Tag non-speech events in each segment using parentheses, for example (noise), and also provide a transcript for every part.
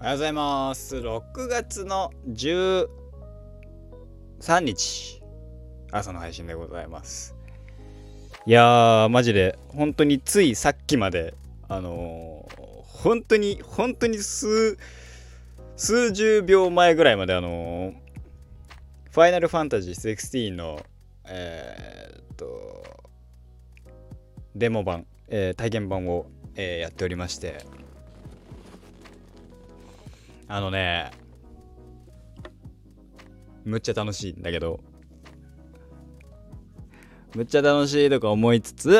おはようございます。6月の13日、朝の配信でございます。いやー、マジで、本当についさっきまで、あのー本当に、本当に数、数十秒前ぐらいまで、あのーファイナルファンタジー16の、えーっと、デモ版、えー体験版を、えやっておりまして、あのね、むっちゃ楽しいんだけど、むっちゃ楽しいとか思いつつ、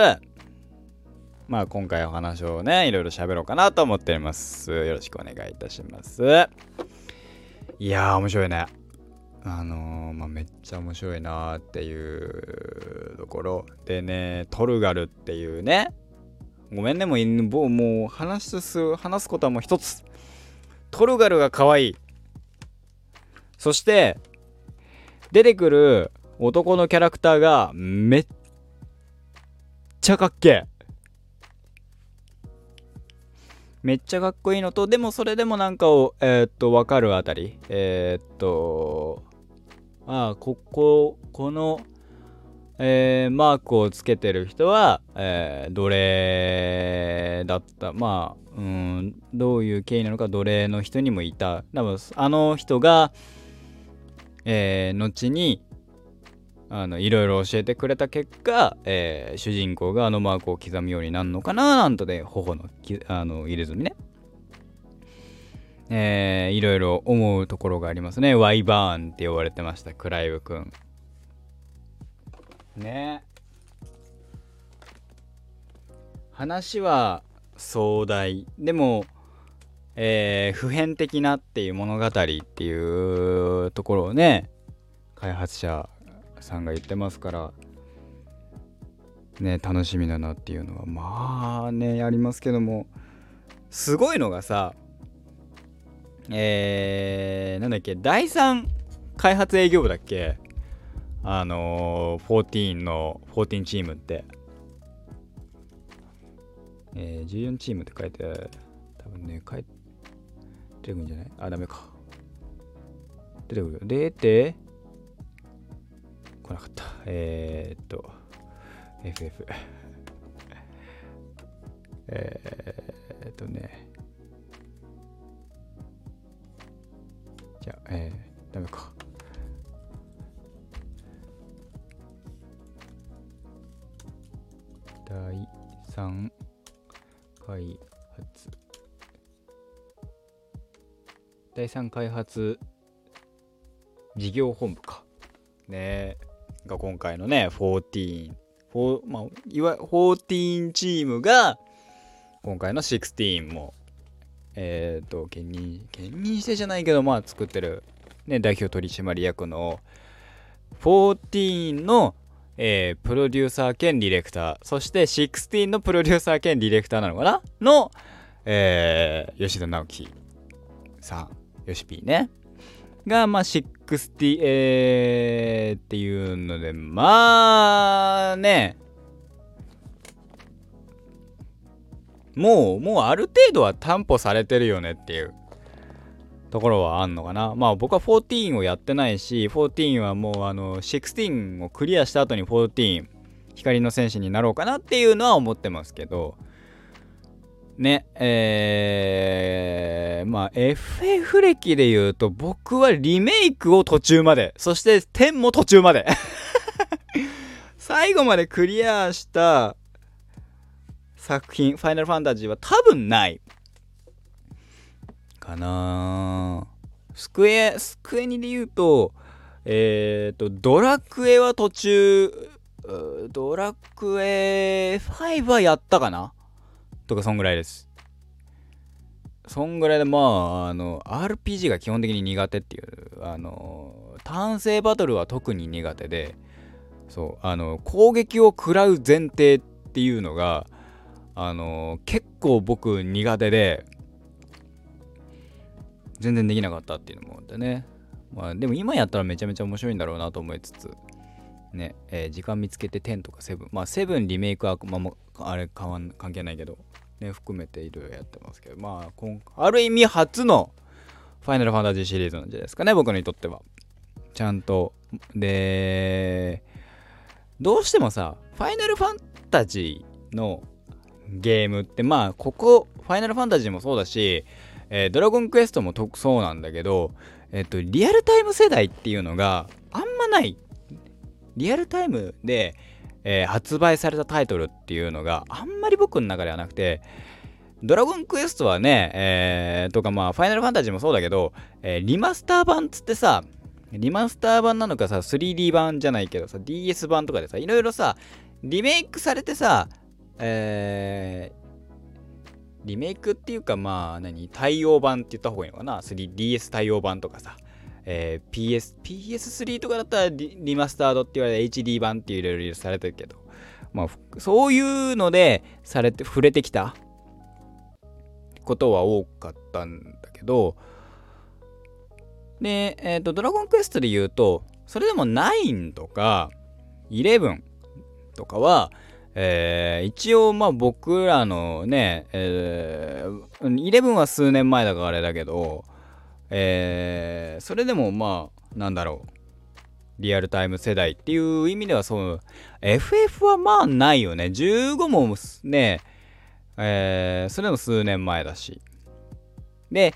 まあ今回お話をね、いろいろ喋ろうかなと思っております。よろしくお願いいたします。いやー、面白いね。あのー、まあめっちゃ面白いなーっていうところでね、トルガルっていうね、ごめんね、もう、もうもう話す、話すことはもう一つ。トルガルが可愛い。そして、出てくる男のキャラクターがめっちゃかっけえ。めっちゃかっこいいのと、でもそれでもなんかを、えーっと、わかるあたり。えーっと、ああ、ここ、この、えーマークをつけてる人は、えー奴隷だった。まあ、うん、どういう経緯なのか奴隷の人にもいた。多分あの人が、えー後に、あの、いろいろ教えてくれた結果、えー主人公があのマークを刻むようになるのかななんとで、頬のきあの入れ墨ね。えーいろいろ思うところがありますね。ワイバーンって呼ばれてました、クライブくん。ね。話は壮大。でも、えー普遍的なっていう物語っていうところをね開発者さんが言ってますからね楽しみだなっていうのはまあねありますけどもすごいのがさえー、なんだっけ第3開発営業部だっけ？あのー、14の14チームって、えー、14チームって書いて多分ね書いて出てくるんじゃない？あダメか。出てくるよ。出て来なかった。えー、っと FF (laughs) えー、っとね。じゃあえー、ダメか。第3開発。第3開発事業本部か。ね。が今回のね14フォーまあ、いわ14チームが今回の16もえっ、と兼任兼任してじゃないけどまあ作ってる、ね、代表取締役の14のえープロデューサー兼ディレクター、そして16のプロデューサー兼ディレクターなのかな？の、えー吉田直樹さん、ヨシピーね。が、まあ、60、えーっていうので、まあ、ね、もう、もうある程度は担保されてるよねっていう。ところはあんのかな。まあ僕は14をやってないし、14はもうあの16をクリアした後に14、光の戦士になろうかなっていうのは思ってますけど、ね、えー、まあ FF 歴で言うと僕はリメイクを途中まで、そして10も途中まで。(laughs) 最後までクリアした作品、ファイナルファンタジーは多分ない。かな。スクエスクエニで言うとえっ、とドラクエは途中ドラクエ5はやったかな？とかそんぐらいです。そんぐらいでまああの RPG が基本的に苦手っていうあの単性バトルは特に苦手でそうあの攻撃を食らう前提っていうのがあの結構僕苦手で全然できなかったっていうのもあってね。まあでも今やったらめちゃめちゃ面白いんだろうなと思いつつ、ね、えー時間見つけて10とか7、まあ7リメイクは、まあ、もあれ変わん関係ないけど、ね、含めていろいろやってますけど、まあ今ある意味初のファイナルファンタジーシリーズなんじゃないですかね僕にとっては。ちゃんと。でどうしてもさファイナルファンタジーのゲームってまあここファイナルファンタジーもそうだし、えー、ドラゴンクエストもそうなんだけどえっとリアルタイム世代っていうのがあんまない。リアルタイムで、えー、発売されたタイトルっていうのがあんまり僕の中ではなくてドラゴンクエストはね、えー、とかまあ、ファイナルファンタジーもそうだけど、えー、リマスター版つってさ、リマスター版なのかさ、3D 版じゃないけどさ、DS 版とかでさ、いろいろさ、リメイクされてさ、え、リメイクっていうかまあ、何？対応版って言った方がいいのかな ?3DS 対応版とかさ、えー、PS、PS3 とかだったらリリマスタードって言われた HD 版っていろいろされてるけど、まあ、そういうのでされて、触れてきたことは多かったんだけど。で、えっ、ー、とドラゴンクエストで言うとそれでも9とか11とかは、えー、一応まあ僕らのね、えー、11は数年前だからあれだけど、えー、それでもまあなんだろうリアルタイム世代っていう意味ではそう FF はまあないよね15もねえー、それも数年前だし。で、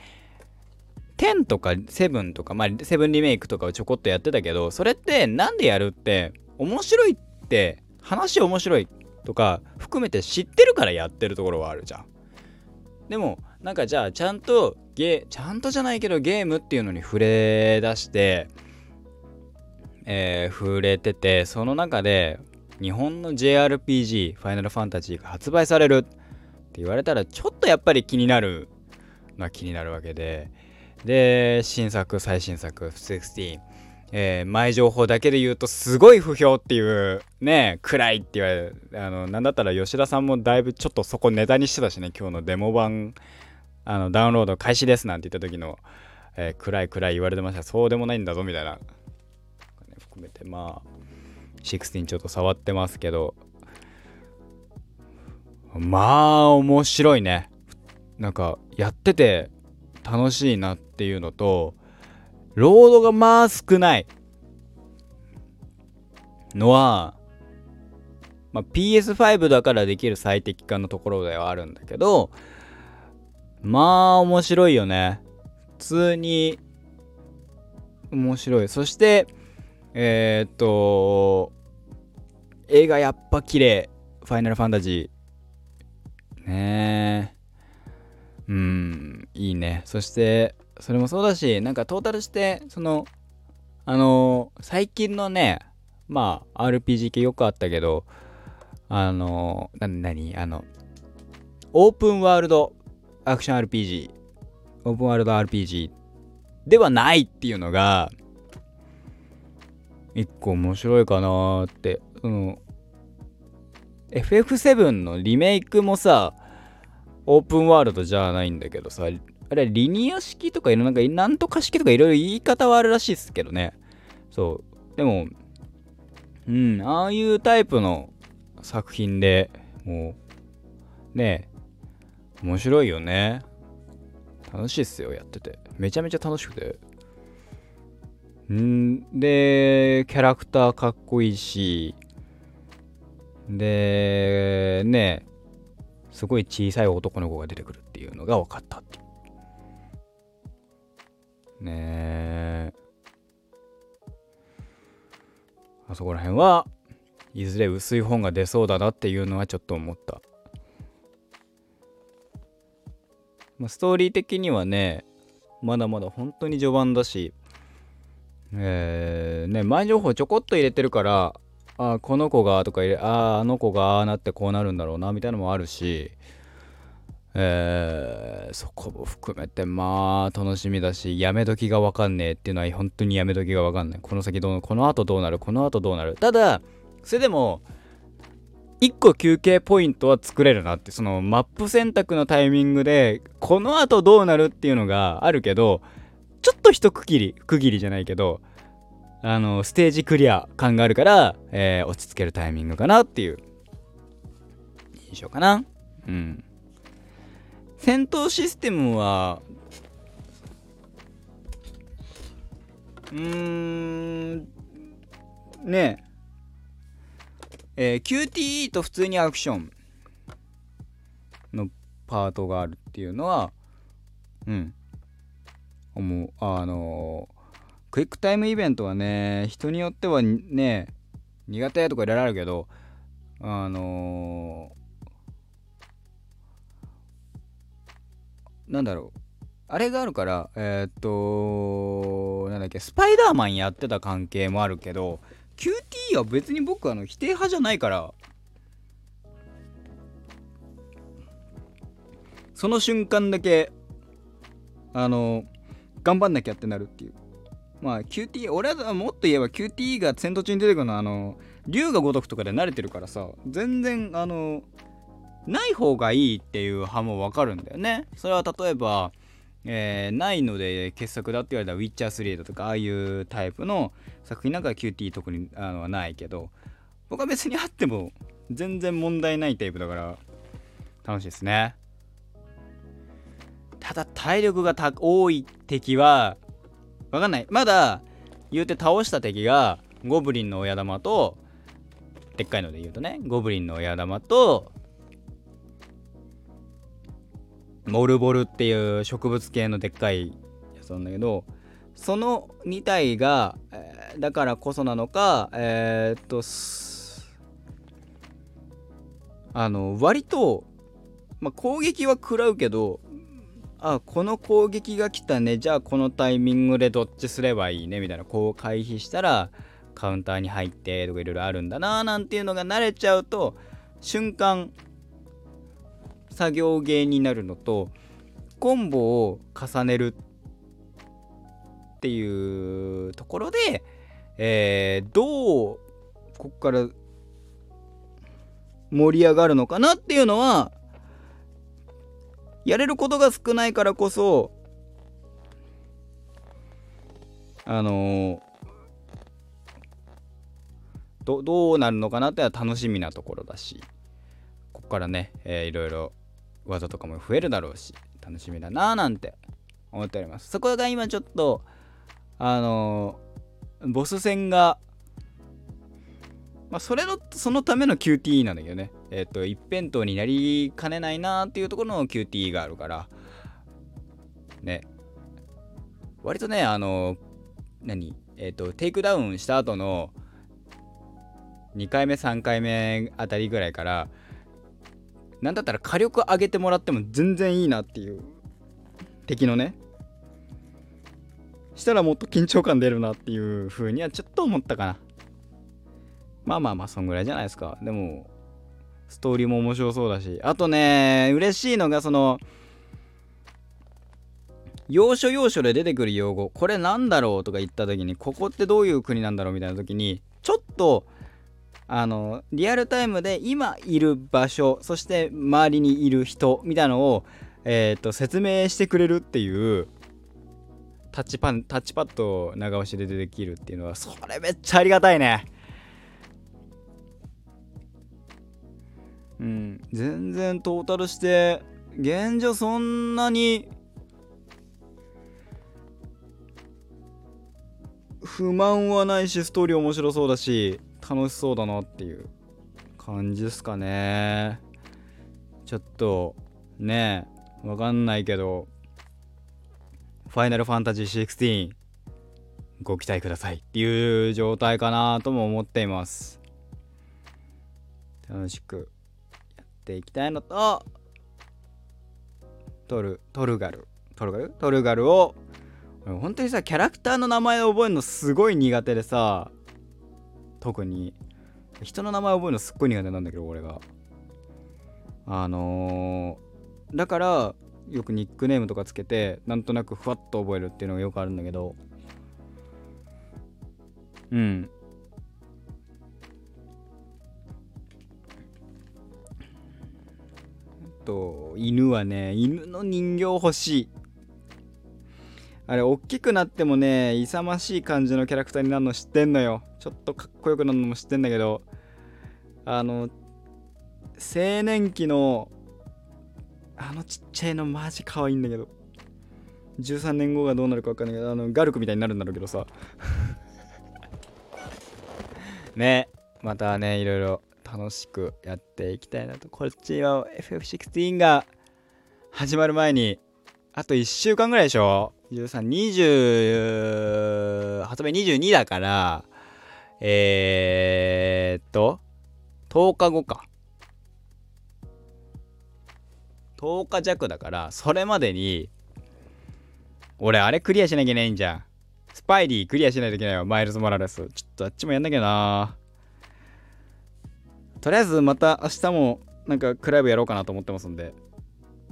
10とか7とか、まあ、7リメイクとかをちょこっとやってたけど、それってなんでやるって、面白いって、話面白いとか含めて知ってるからやってるところはあるじゃん。でも、なんかじゃあ、ちゃんとゲー、ちゃんとじゃないけどゲームっていうのに触れ出して、えー、触れてて、その中で、日本の JRPG、ファイナルファンタジーが発売される。って言われたらちょっとやっぱり気になるのは気になるわけでで新作最新作16えー、前情報だけで言うとすごい不評っていうね暗いって言われるあのなんだったら吉田さんもだいぶちょっとそこネタにしてたしね今日のデモ版あのダウンロード開始ですなんて言った時の、えー、暗い暗い言われてました。そうでもないんだぞみたいな、含めてまあ16ちょっと触ってますけど。まあ面白いね。なんかやってて楽しいなっていうのとロードがまあ少ない。のは、まあ、PS5 だからできる最適化のところではあるんだけどまあ面白いよね。普通に面白い。そしてえー、っと映画やっぱ綺麗。ファイナルファンタジー。ねうんいいね。そしてそれもそうだしなんかトータルしてそのあのー、最近のねまあ RPG 系よくあったけどあのー、な何あのオープンワールドアクション RPG オープンワールド RPG ではないっていうのが一個面白いかなってその FF7 のリメイクもさ、オープンワールドじゃないんだけどさ、あれリニア式とかいろんか、なんとか式とかいろいろ言い方はあるらしいですけどね。そう。でも、うん、ああいうタイプの作品でもう、ね面白いよね。楽しいっすよ、やってて。めちゃめちゃ楽しくて。んで、キャラクターかっこいいし、でねすごい小さい男の子が出てくるっていうのが分かったっていうねあそこら辺はいずれ薄い本が出そうだなっていうのはちょっと思った、まあ、ストーリー的にはねまだまだ本当に序盤だしえー、ね前情報ちょこっと入れてるからあこの子がとか入れああの子がああなってこうなるんだろうなみたいなのもあるしえー、そこも含めてまあ楽しみだしやめ時が分かんねえっていうのは本当にやめ時が分かんない。この先どうこの後どうなる？この後どうなる？ただそれでも1個休憩ポイントは作れるなって。そのマップ選択のタイミングでこの後どうなるっていうのがあるけどちょっと一区切り区切りじゃないけどあのステージクリア感があるから、えー、落ち着けるタイミングかなっていう印象かな。うん。戦闘システムはうーんねえ。えー、QTE と普通にアクションのパートがあるっていうのはうん。思う。あのクイックタイムイベントはね人によってはね苦手とかいろいろあるけどあのー、なんだろう。あれがあるからえー、っとなんだっけスパイダーマンやってた関係もあるけど QT は別に僕あの否定派じゃないからその瞬間だけあの頑張んなきゃってなるっていう。まあ QT 俺はもっと言えば QT が戦闘中に出てくるのはあの竜が如くとかで慣れてるからさ全然あのない方がいいっていう派もわかるんだよね。それは例えばえー、ないので傑作だって言われたら「ウィッチャー3」だとかああいうタイプの作品なんかは QT 特にあのはないけど僕は別にあっても全然問題ないタイプだから楽しいですね。ただ体力が多い敵はわかんない。まだ言うて倒した敵がゴブリンの親玉とでっかいので言うとねゴブリンの親玉とモルボルっていう植物系のでっかいやつなんだけどその2体が、えー、だからこそなのかえー、っとあの割と、まあ、攻撃は食らうけどあこの攻撃が来たね。じゃあこのタイミングでどっちすればいいね。みたいな。こう回避したらカウンターに入ってとかいろいろあるんだななんていうのが慣れちゃうと瞬間作業芸になるのとコンボを重ねるっていうところで、えー、どうここから盛り上がるのかなっていうのはやれることが少ないからこそあの、どどうなるのかなっては楽しみなところだしここからね、えー、いろいろ技とかも増えるだろうし楽しみだなーなんて思っております。そこが今ちょっとあのー、ボス戦がまあ、それのそのための QTE なんだけどね。えっ、ー、と一辺倒になりかねないなーっていうところの QTE があるから。ね。割とねあのー、何？えっ、とテイクダウンした後の2回目3回目あたりぐらいからなんだったら火力上げてもらっても全然いいなっていう。敵のね。したらもっと緊張感出るなっていう風にはちょっと思ったかな。まあまあまあそんぐらいじゃないですか。でもストーリーも面白そうだし。あとね嬉しいのがその要所要所で出てくる用語。これなんだろうとか言った時にここってどういう国なんだろうみたいな時にちょっとあのリアルタイムで今いる場所そして周りにいる人みたいのを、えーと、説明してくれるっていうタッチパンタッチパッドを長押しでできるっていうのはそれめっちゃありがたいね。うん。全然トータルして現状そんなに不満はないしストーリー面白そうだし楽しそうだなっていう感じですかね。ちょっとねわかんないけどファイナルファンタジー16ご期待くださいっていう状態かなとも思っています。楽しくやっていきたいのとトルトルガル。トルガル？トルガルを本当にさキャラクターの名前を覚えるのすごい苦手でさ特に。人の名前覚えるのすっごい苦手なんだけど俺が。あのー、だからよくニックネームとかつけてなんとなくふわっと覚えるっていうのがよくあるんだけど。うん。と犬はね犬の人形欲しい。あれ大きくなってもね勇ましい感じのキャラクターになるの知ってんのよ。ちょっとかっこよくなるのも知ってんだけどあの青年期のあのちっちゃいのマジ可愛いんだけど13年後がどうなるか分かんないけどあのガルクみたいになるんだろうけどさ。(laughs) ねまたねいろいろ楽しくやっていきたいなと。こっちは FF16 が始まる前にあと1週間ぐらいでしょ？1320発売22だからえー、っと10日後か。10日弱だからそれまでに俺あれクリアしなきゃいけないんじゃん。スパイリークリアしないといけないわ。マイルズ・モラレス。ちょっとあっちもやんなきゃな。とりあえずまた明日もなんかクライブやろうかなと思ってますんで。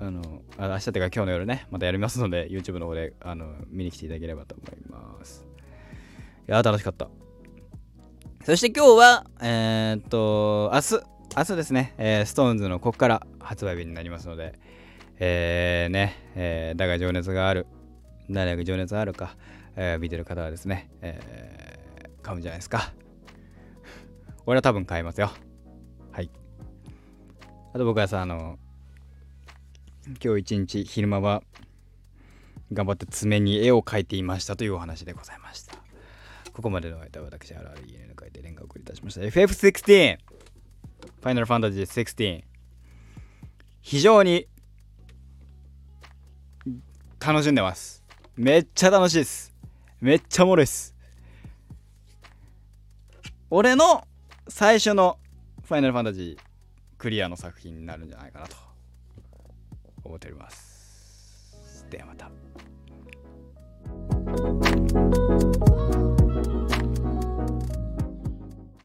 あのあ明日っていうか今日の夜ね。またやりますので YouTube の方であの見に来ていただければと思います。いや楽しかった。そして今日はえー、っと明日明日ですね、えー、ストーンズのここから発売日になりますので。えー、ね、えー、だが情熱がある誰が情熱があるか、えー、見てる方はですね、えー、買うんじゃないですか。俺は多分買いますよ。はい。あと僕はさあの今日一日昼間は頑張って爪に絵を描いていましたというお話でございました。ここまでの間は私 RREN 書いて連絡を送りいたしました。FF16 ファイナルファンタジー16非常に楽しんでます。めっちゃ楽しいです。めっちゃおもろいっす。俺の最初のファイナルファンタジークリアの作品になるんじゃないかなと思っております。ではまた。